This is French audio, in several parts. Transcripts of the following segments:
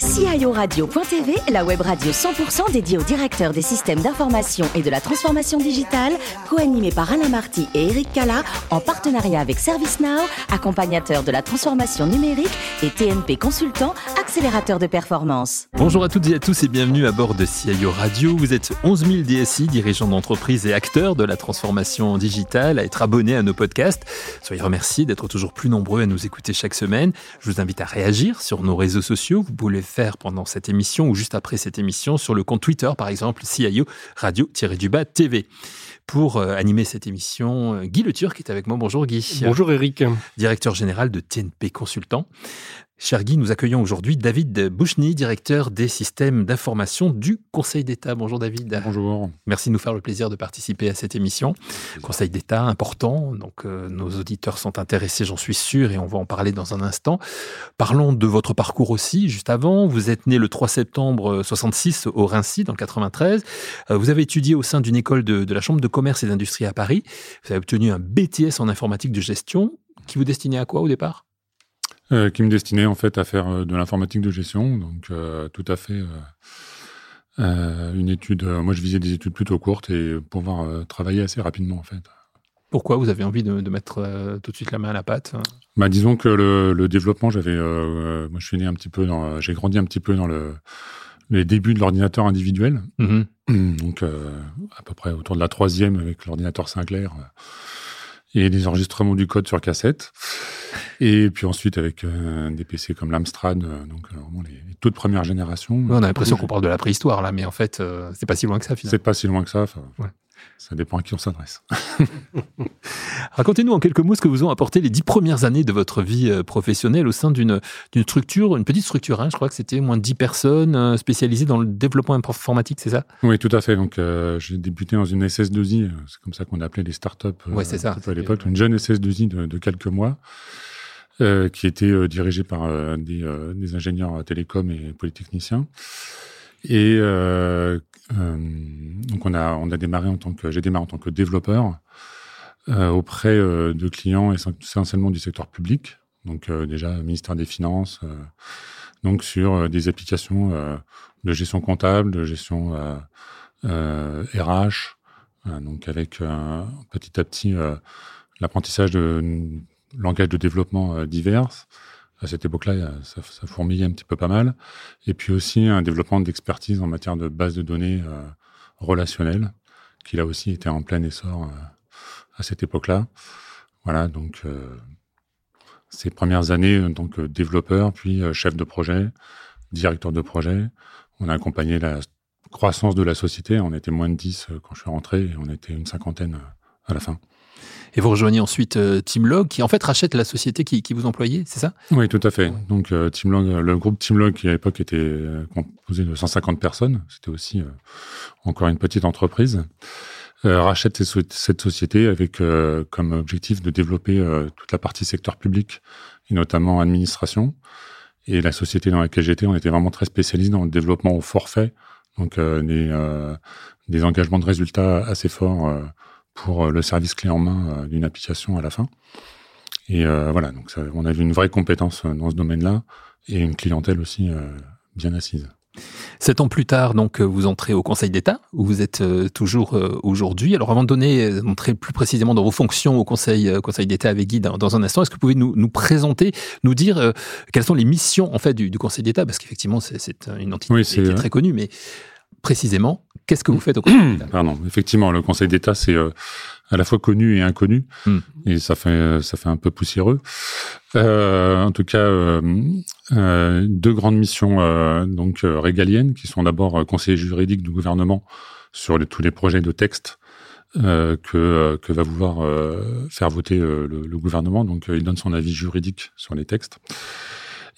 guys. CIORadio.tv, la web radio 100% dédiée aux directeurs des systèmes d'information et de la transformation digitale, co-animée par Alain Marty et Eric Cala, en partenariat avec ServiceNow, accompagnateur de la transformation numérique et TNP Consultant, accélérateur de performance. Bonjour à toutes et à tous et bienvenue à bord de CIO Radio. Vous êtes 11 000 DSI, dirigeants d'entreprise et acteurs de la transformation digitale, à être abonnés à nos podcasts. Soyez remerciés d'être toujours plus nombreux à nous écouter chaque semaine. Je vous invite à réagir sur nos réseaux sociaux. Vous pouvez faire pendant cette émission ou juste après cette émission sur le compte Twitter, par exemple, CIO Radio-du-Bas TV. Pour euh, animer cette émission, euh, Guy Le Turc est avec moi. Bonjour Guy. Bonjour Eric. Directeur général de TNP Consultant. Cher Guy, nous accueillons aujourd'hui David Bouchny, directeur des systèmes d'information du Conseil d'État. Bonjour David. Bonjour. Merci de nous faire le plaisir de participer à cette émission. Conseil d'État important, donc euh, nos auditeurs sont intéressés, j'en suis sûr, et on va en parler dans un instant. Parlons de votre parcours aussi, juste avant. Vous êtes né le 3 septembre 66 au Rincy, dans le 93. Euh, vous avez étudié au sein d'une école de, de la Chambre de commerce et d'industrie à Paris. Vous avez obtenu un BTS en informatique de gestion qui vous destinait à quoi au départ? Euh, qui me destinait en fait à faire euh, de l'informatique de gestion, donc euh, tout à fait une étude. moi, je visais des études plutôt courtes et pouvoir travailler assez rapidement en fait. Pourquoi vous avez envie de, mettre tout de suite la main à la pâte bah, disons que le, développement, j'avais, moi, je suis né un petit peu dans, j'ai grandi un petit peu dans le les débuts de l'ordinateur individuel, mmh donc à peu près autour de la troisième avec l'ordinateur Sinclair et des enregistrements du code sur cassette. Et puis ensuite avec euh, des PC comme l'Amstrad, euh, donc euh, vraiment les, toutes premières générations. on a l'impression qu'on parle de la préhistoire là, mais en fait, c'est pas si loin que ça finalement. C'est pas si loin que ça. Ça dépend à qui on s'adresse. Racontez-nous en quelques mots ce que vous ont apporté les dix premières années de votre vie professionnelle au sein d'une structure, une petite structure. Hein, je crois que c'était moins de dix personnes spécialisées dans le développement informatique, c'est ça? Oui, tout à fait. Donc, j'ai débuté dans une SS2I, c'est comme ça qu'on appelait les startups ouais, c'est ça, à l'époque, une jeune SS2I de, de quelques mois. Euh, qui était euh, dirigé par euh, des, des, ingénieurs télécoms et polytechniciens. Et donc on a on a démarré en tant que j'ai démarré en tant que développeur auprès de clients essentiellement du secteur public, donc déjà ministère des Finances, donc sur des applications de gestion comptable, de gestion RH, donc avec petit à petit l'apprentissage de langage de développement euh, divers. À cette époque-là, ça, ça, fourmillait un petit peu pas mal. Et puis aussi un développement d'expertise en matière de base de données euh, relationnelles, qui là aussi était en plein essor euh, à cette époque-là. Voilà, donc ces premières années que développeur, puis chef de projet, directeur de projet, on a accompagné la croissance de la société. On était moins de 10 quand je suis rentré et on était une cinquantaine à la fin. Et vous rejoignez ensuite euh, Teamlog, qui en fait rachète la société qui, vous employait, c'est ça? Oui, tout à fait. Donc euh, Teamlog, le groupe Teamlog, qui à l'époque était euh, composé de 150 personnes, c'était aussi encore une petite entreprise, rachète cette société avec comme objectif de développer toute la partie secteur public, et notamment administration. Et la société dans laquelle j'étais, on était vraiment très spécialisé dans le développement au forfait, donc des engagements de résultats assez forts pour euh, le service clé en main euh, d'une application à la fin. Et euh, voilà, donc ça, on a vu une vraie compétence dans ce domaine-là et une clientèle aussi bien assise. Sept ans plus tard, donc, vous entrez au Conseil d'État, où vous êtes toujours aujourd'hui. Alors, avant de donner, entrer plus précisément dans vos fonctions au Conseil, Conseil d'État avec Guy dans, un instant, est-ce que vous pouvez nous, nous présenter, nous dire quelles sont les missions en fait du, Conseil d'État? Parce qu'effectivement, c'est une entité qui est très connue, mais précisément, Qu'est-ce que vous faites au Conseil d'État? Pardon, effectivement, le Conseil d'État, c'est euh, à la fois connu et inconnu, hmm. et ça fait ça fait un peu poussiéreux. Euh, en tout cas, euh, euh deux grandes missions euh, donc régaliennes, qui sont d'abord conseiller juridique du gouvernement sur les, tous les projets de texte que que va vouloir faire voter le, le, gouvernement. Donc, il donne son avis juridique sur les textes.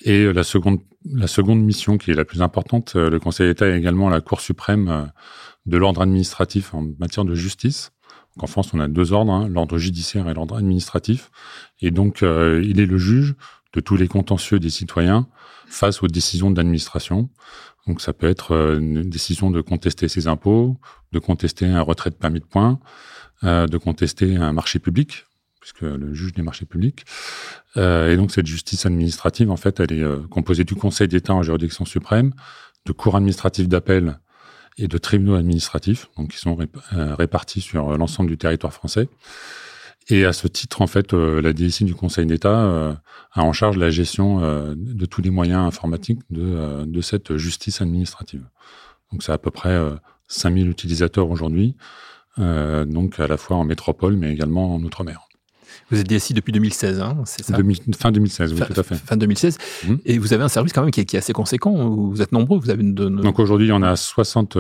Et la seconde, la seconde mission qui est la plus importante, le Conseil d'État est également la Cour suprême de l'ordre administratif en matière de justice. En France, on a deux ordres, hein, l'ordre judiciaire et l'ordre administratif. Et donc, euh, il est le juge de tous les contentieux des citoyens face aux décisions de l'administration. Donc, ça peut être euh, une décision de contester ses impôts, de contester un retrait de permis de points, euh, de contester un marché public, puisque le juge des marchés publics. et donc cette justice administrative, en fait, elle est composée du Conseil d'État en juridiction suprême, de cours administratifs d'appel et de tribunaux administratifs, donc qui sont répartis sur l'ensemble du territoire français. Et à ce titre, en fait, euh, la DSI du Conseil d'État euh, a en charge la gestion euh, de tous les moyens informatiques de, de cette justice administrative. Donc, c'est à peu près 5000 utilisateurs aujourd'hui, donc à la fois en métropole, mais également en Outre-mer. Vous êtes DSI depuis 2016, hein, c'est ça Fin 2016, oui, tout à fait. Fin 2016. Mmh. Et vous avez un service quand même qui est, assez conséquent. Vous êtes nombreux. Vous avez une, Donc aujourd'hui, en a 60,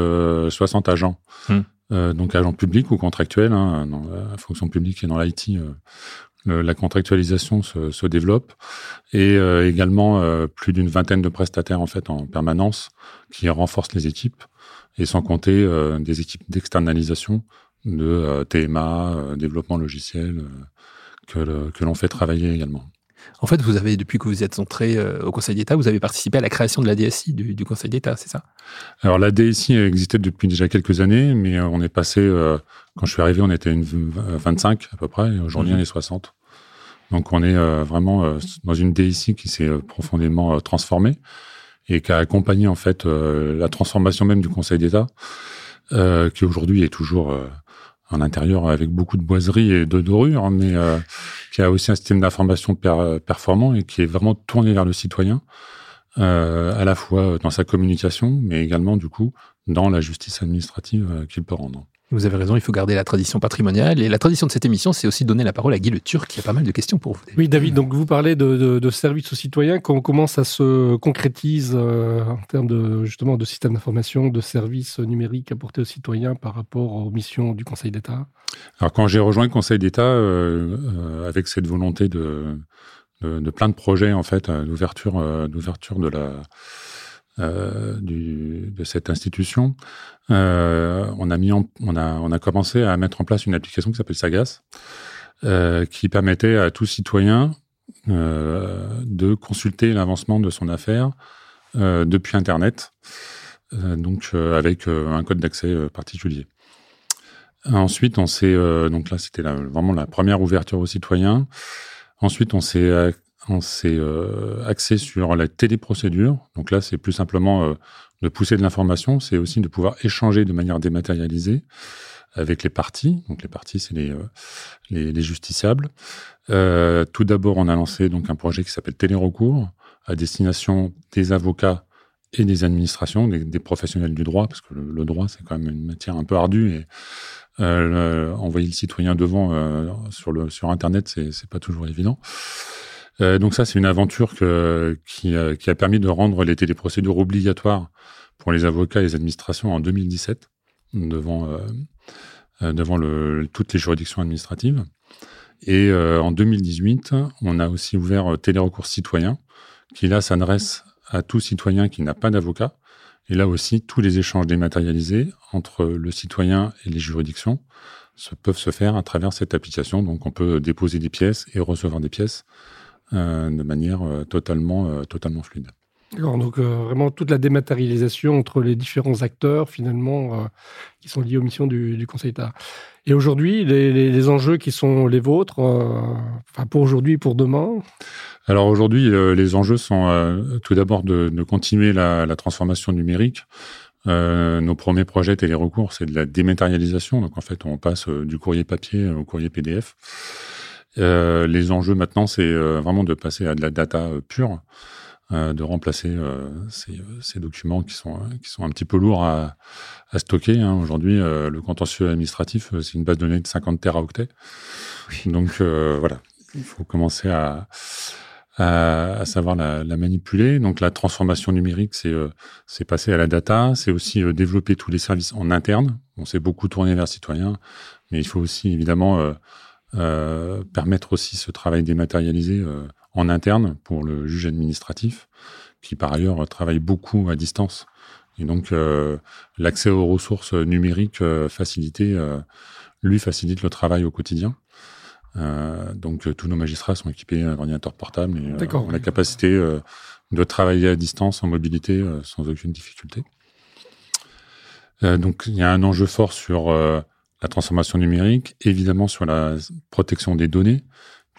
60 agents. Mmh. Euh, donc agent public ou contractuel, hein, dans la fonction publique et dans l'IT, euh, la contractualisation se, se développe et euh, également plus d'une vingtaine de prestataires en fait en permanence qui renforcent les équipes et sans compter des équipes d'externalisation de TMA, développement logiciel que, que l'on fait travailler également. En fait, vous avez, depuis que vous êtes entré euh, au Conseil d'État, vous avez participé à la création de la DSI du, Conseil d'État, c'est ça? Alors la DSI existait depuis déjà quelques années, mais euh, on est passé, euh, quand je suis arrivé, on était une 25 à peu près, et aujourd'hui mhm. on est 60. Donc on est vraiment dans une DSI qui s'est profondément transformée et qui a accompagné en fait la transformation même du Conseil d'État, qui aujourd'hui est toujours en intérieur avec beaucoup de boiseries et de dorures, mais euh, qui a aussi un système d'information performant et qui est vraiment tourné vers le citoyen, euh, à la fois dans sa communication, mais également du coup dans la justice administrative euh, qu'il peut rendre. Vous avez raison, il faut garder la tradition patrimoniale. Et la tradition de cette émission, c'est aussi donner la parole à Guy Le Turc, qui a pas mal de questions pour vous. Oui, David, donc vous parlez de, de, de services aux citoyens. Comment ça se concrétise euh, en termes de, justement de système d'information, de services numériques apportés aux citoyens par rapport aux missions du Conseil d'État? Alors, quand j'ai rejoint le Conseil d'État, euh, euh, avec cette volonté de, de, plein de projets, en fait, d'ouverture, d'ouverture de la euh, de cette institution, euh, on a mis on a on a commencé à mettre en place une application qui s'appelle Sagas, euh, qui permettait à tout citoyen de consulter l'avancement de son affaire depuis Internet, donc avec un code d'accès particulier. Ensuite, on s'est donc là, c'était vraiment la première ouverture aux citoyens. Ensuite, on s'est on s'est euh, axé sur la téléprocédure. Donc là, c'est plus simplement euh, de pousser de l'information, c'est aussi de pouvoir échanger de manière dématérialisée avec les parties. Donc les parties, c'est les, euh, les, justiciables. tout d'abord, on a lancé donc un projet qui s'appelle Télérecours à destination des avocats et des administrations, des, professionnels du droit, parce que le, droit, c'est quand même une matière un peu ardue et envoyer le citoyen devant sur, le, sur Internet, c'est pas toujours évident. Euh, donc ça, c'est une aventure euh, qui, a permis de rendre les téléprocédures obligatoires pour les avocats et les administrations en 2017 devant, euh, toutes les juridictions administratives. Et en 2018, on a aussi ouvert Télérecours citoyen, qui là s'adresse à tout citoyen qui n'a pas d'avocat. Et là aussi, tous les échanges dématérialisés entre le citoyen et les juridictions peuvent se faire à travers cette application. Donc on peut déposer des pièces et recevoir des pièces de manière euh, totalement, euh, totalement fluide. D'accord, donc vraiment toute la dématérialisation entre les différents acteurs finalement qui sont liés aux missions du, du Conseil d'État. Et aujourd'hui, les, les, enjeux qui sont les vôtres, enfin pour aujourd'hui pour demain? Alors aujourd'hui, les enjeux sont tout d'abord de, de, continuer la, la, transformation numérique. nos premiers projets télérecours, c'est de la dématérialisation. Donc en fait, on passe du courrier papier au courrier PDF. Euh, les enjeux maintenant, c'est euh, vraiment de passer à de la data euh, pure, de remplacer ces, ces, documents qui sont qui sont un petit peu lourds à, à stocker. Hein. Aujourd'hui, le contentieux administratif, c'est une base de données de 50 teraoctets. Donc voilà, il faut commencer à à, à savoir la, la, manipuler. Donc la transformation numérique, c'est c'est passer à la data, c'est aussi développer tous les services en interne. On s'est beaucoup tourné vers citoyens, mais il faut aussi évidemment euh, permettre aussi ce travail dématérialisé euh, en interne pour le juge administratif, qui par ailleurs travaille beaucoup à distance. Et donc euh, l'accès aux ressources numériques facilité, lui facilite le travail au quotidien. donc tous nos magistrats sont équipés d'ordinateurs portables et ont la capacité de travailler à distance en mobilité sans aucune difficulté. donc il y a un enjeu fort sur la transformation numérique, évidemment sur la protection des données.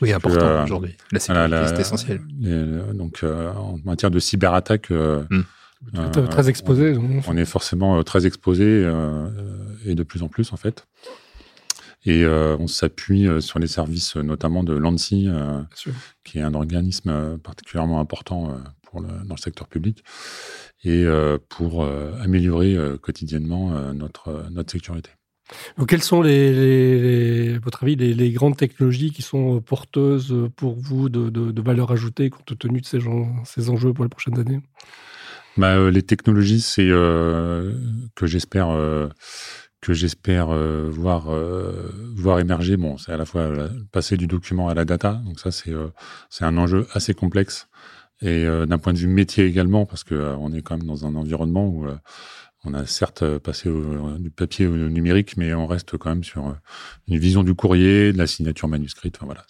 Oui, important aujourd'hui. La sécurité, c'est essentiel. donc, en matière de cyberattaque, hmm. très exposé. On est forcément très exposé et de plus en plus en fait. Et euh, on s'appuie euh, sur les services euh, notamment de l'ANSI, qui est un organisme particulièrement important pour le, dans le secteur public, et pour améliorer quotidiennement notre, notre sécurité. Quelles sont, les, votre avis, les, grandes technologies qui sont porteuses pour vous de, valeur ajoutée compte tenu de ces, enjeux pour les prochaines années? Bah, Les technologies, c'est euh, que j'espère que j'espère euh, voir euh, voir émerger. Bon, c'est à la fois passer du document à la data, donc ça c'est euh, c'est un enjeu assez complexe et d'un point de vue métier également parce que on est quand même dans un environnement où on a certes passé du papier au numérique, mais on reste quand même sur une vision du courrier, de la signature manuscrite. Enfin, voilà.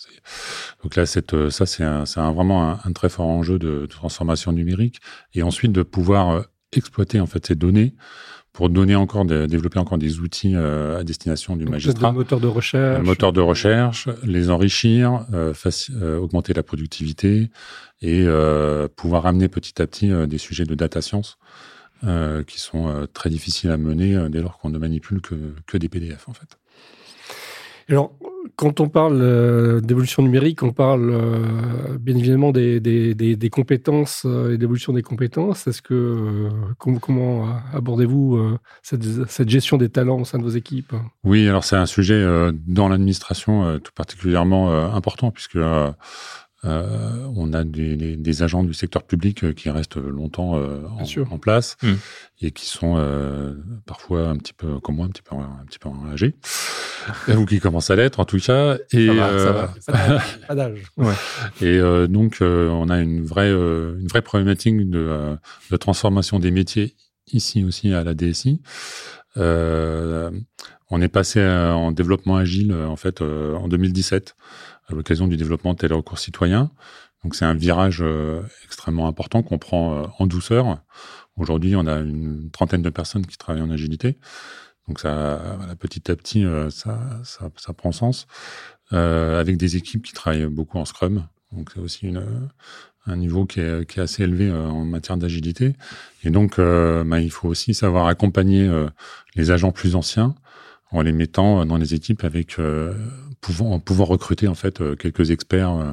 Donc là, cette, ça, c'est un, vraiment un, très fort enjeu de, de, transformation numérique. Et ensuite, de pouvoir exploiter en fait ces données pour donner encore, de, développer encore des outils euh, à destination du magistrat. Moteur de recherche. Moteur de recherche, les enrichir, euh, euh, augmenter la productivité et pouvoir amener petit à petit des sujets de data science qui sont très difficiles à mener dès lors qu'on ne manipule que, que des PDF en fait. Alors, quand on parle euh, d'évolution numérique, on parle euh, bien évidemment des, des, des, compétences euh, et d'évolution des compétences. Est-ce que comment, abordez-vous cette, cette, gestion des talents au sein de vos équipes? Oui, alors c'est un sujet dans l'administration tout particulièrement important puisque euh, on a des, des, agents du secteur public euh, qui restent longtemps euh, en, place mmh. et qui sont euh, parfois un petit peu comme moi, un petit peu un petit peu âgés ou qui commencent à l'être en tout cas. Et ça va, ça va. pas d'âge. Ouais. Et donc on a une vraie une vraie problématique de, de transformation des métiers ici aussi à la DSI. on est passé en développement agile en fait en 2017 à l'occasion du développement de tel recours citoyen. Donc c'est un virage euh, extrêmement important qu'on prend euh, en douceur. Aujourd'hui, on a une trentaine de personnes qui travaillent en agilité. Donc ça, petit à petit, euh, ça, ça, prend sens. avec des équipes qui travaillent beaucoup en Scrum. Donc c'est aussi un niveau qui est, qui est assez élevé en matière d'agilité. Et donc, bah, il faut aussi savoir accompagner les agents plus anciens en les mettant dans les équipes avec pouvant, pouvant recruter en fait euh, quelques experts euh,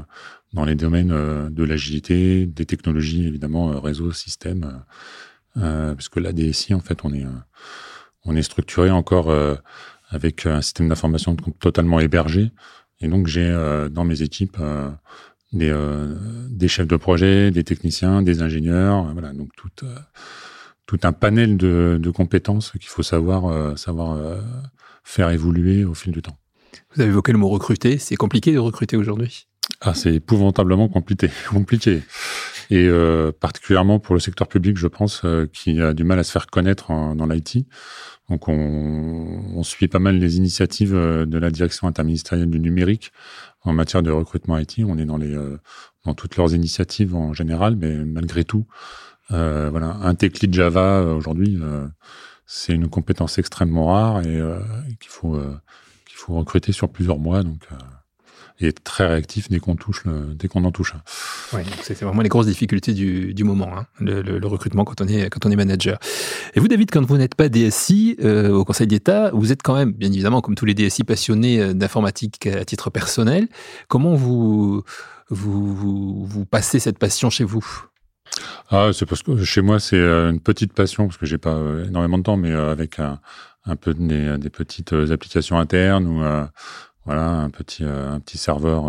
dans les domaines euh, de l'agilité, des technologies évidemment, réseau, système, euh, parce que la DSI en fait on est on est structuré encore avec un système d'information totalement hébergé, et donc j'ai dans mes équipes des, des chefs de projet, des techniciens, des ingénieurs, voilà donc tout tout un panel de, de compétences qu'il faut savoir savoir faire évoluer au fil du temps. Vous avez évoqué le mot recruter. C'est compliqué de recruter aujourd'hui ah, c'est épouvantablement compliqué, compliqué. Et euh, particulièrement pour le secteur public, je pense, euh, qui a du mal à se faire connaître dans l'IT. Donc, on, suit pas mal les initiatives euh, de la direction interministérielle du numérique en matière de recrutement IT. On est dans les euh, dans toutes leurs initiatives en général, mais malgré tout, voilà, un tech lead Java aujourd'hui, c'est une compétence extrêmement rare et qu'il faut faut recruter sur plusieurs mois, donc euh, et être très réactif dès qu'on touche, dès qu'on en touche c'est vraiment les grosses difficultés du, du moment, hein, le, recrutement quand on est quand on est manager. Et vous, David, quand vous n'êtes pas DSI euh, au Conseil d'État, vous êtes quand même, bien évidemment, comme tous les DSI passionnés euh, d'informatique à titre personnel. Comment vous, vous, vous passez cette passion chez vous? Ah, c'est parce que chez moi c'est une petite passion parce que j'ai pas énormément de temps, mais avec un, peu des, petites euh, applications internes ou euh, voilà un petit euh, un petit serveur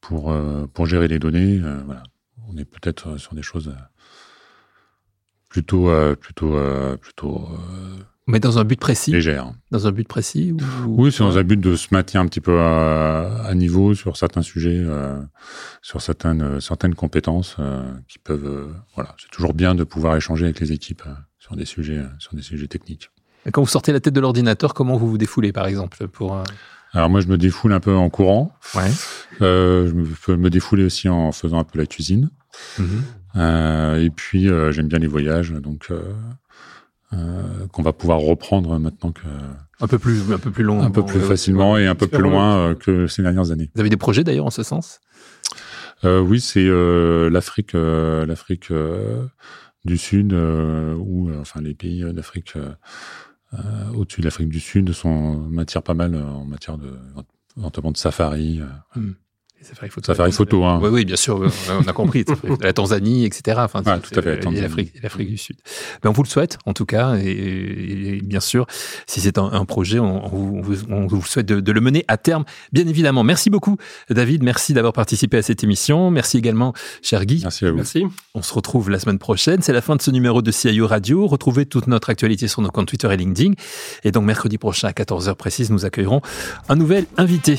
pour pour gérer les données. voilà, on est peut-être sur des choses plutôt plutôt plutôt mais dans un but précis Légère. Dans un but précis ou... Oui, c'est dans un but de se maintenir un petit peu à, à niveau sur certains sujets, sur certaines, certaines compétences qui peuvent... voilà, c'est toujours bien de pouvoir échanger avec les équipes sur des sujets, sur des sujets techniques. Quand vous sortez la tête de l'ordinateur, comment vous vous défoulez, par exemple pour euh, Alors moi, je me défoule un peu en courant. Ouais. Euh, je peux me défouler aussi en faisant un peu la cuisine. Euh, et puis, j'aime bien les voyages, donc qu'on va pouvoir reprendre maintenant que un peu plus un peu plus long, un peu plus facilement et un peu plus loin que ces dernières années. Vous avez des projets d'ailleurs en ce sens? Oui, c'est l'Afrique, l'Afrique du Sud, ou enfin les pays d'Afrique au-dessus de l'Afrique du Sud sont m'attirent pas mal en matière de notamment de safari. Hmm. Safari photo. Safari photo, hein. Oui, oui, bien sûr, on a compris. la Tanzanie, etc. Enfin, tout à fait. Et l'Afrique du Sud. Ben, on vous le souhaite, en tout cas. Et, bien sûr, si c'est un, projet, on, vous, souhaite de, le mener à terme, bien évidemment. Merci beaucoup, David. Merci d'avoir participé à cette émission. Merci également, cher Guy. Merci à vous. Merci. On se retrouve la semaine prochaine. C'est la fin de ce numéro de CIO Radio. Retrouvez toute notre actualité sur nos comptes Twitter et LinkedIn. Et donc, mercredi prochain, à 14h précise, nous accueillerons un nouvel invité.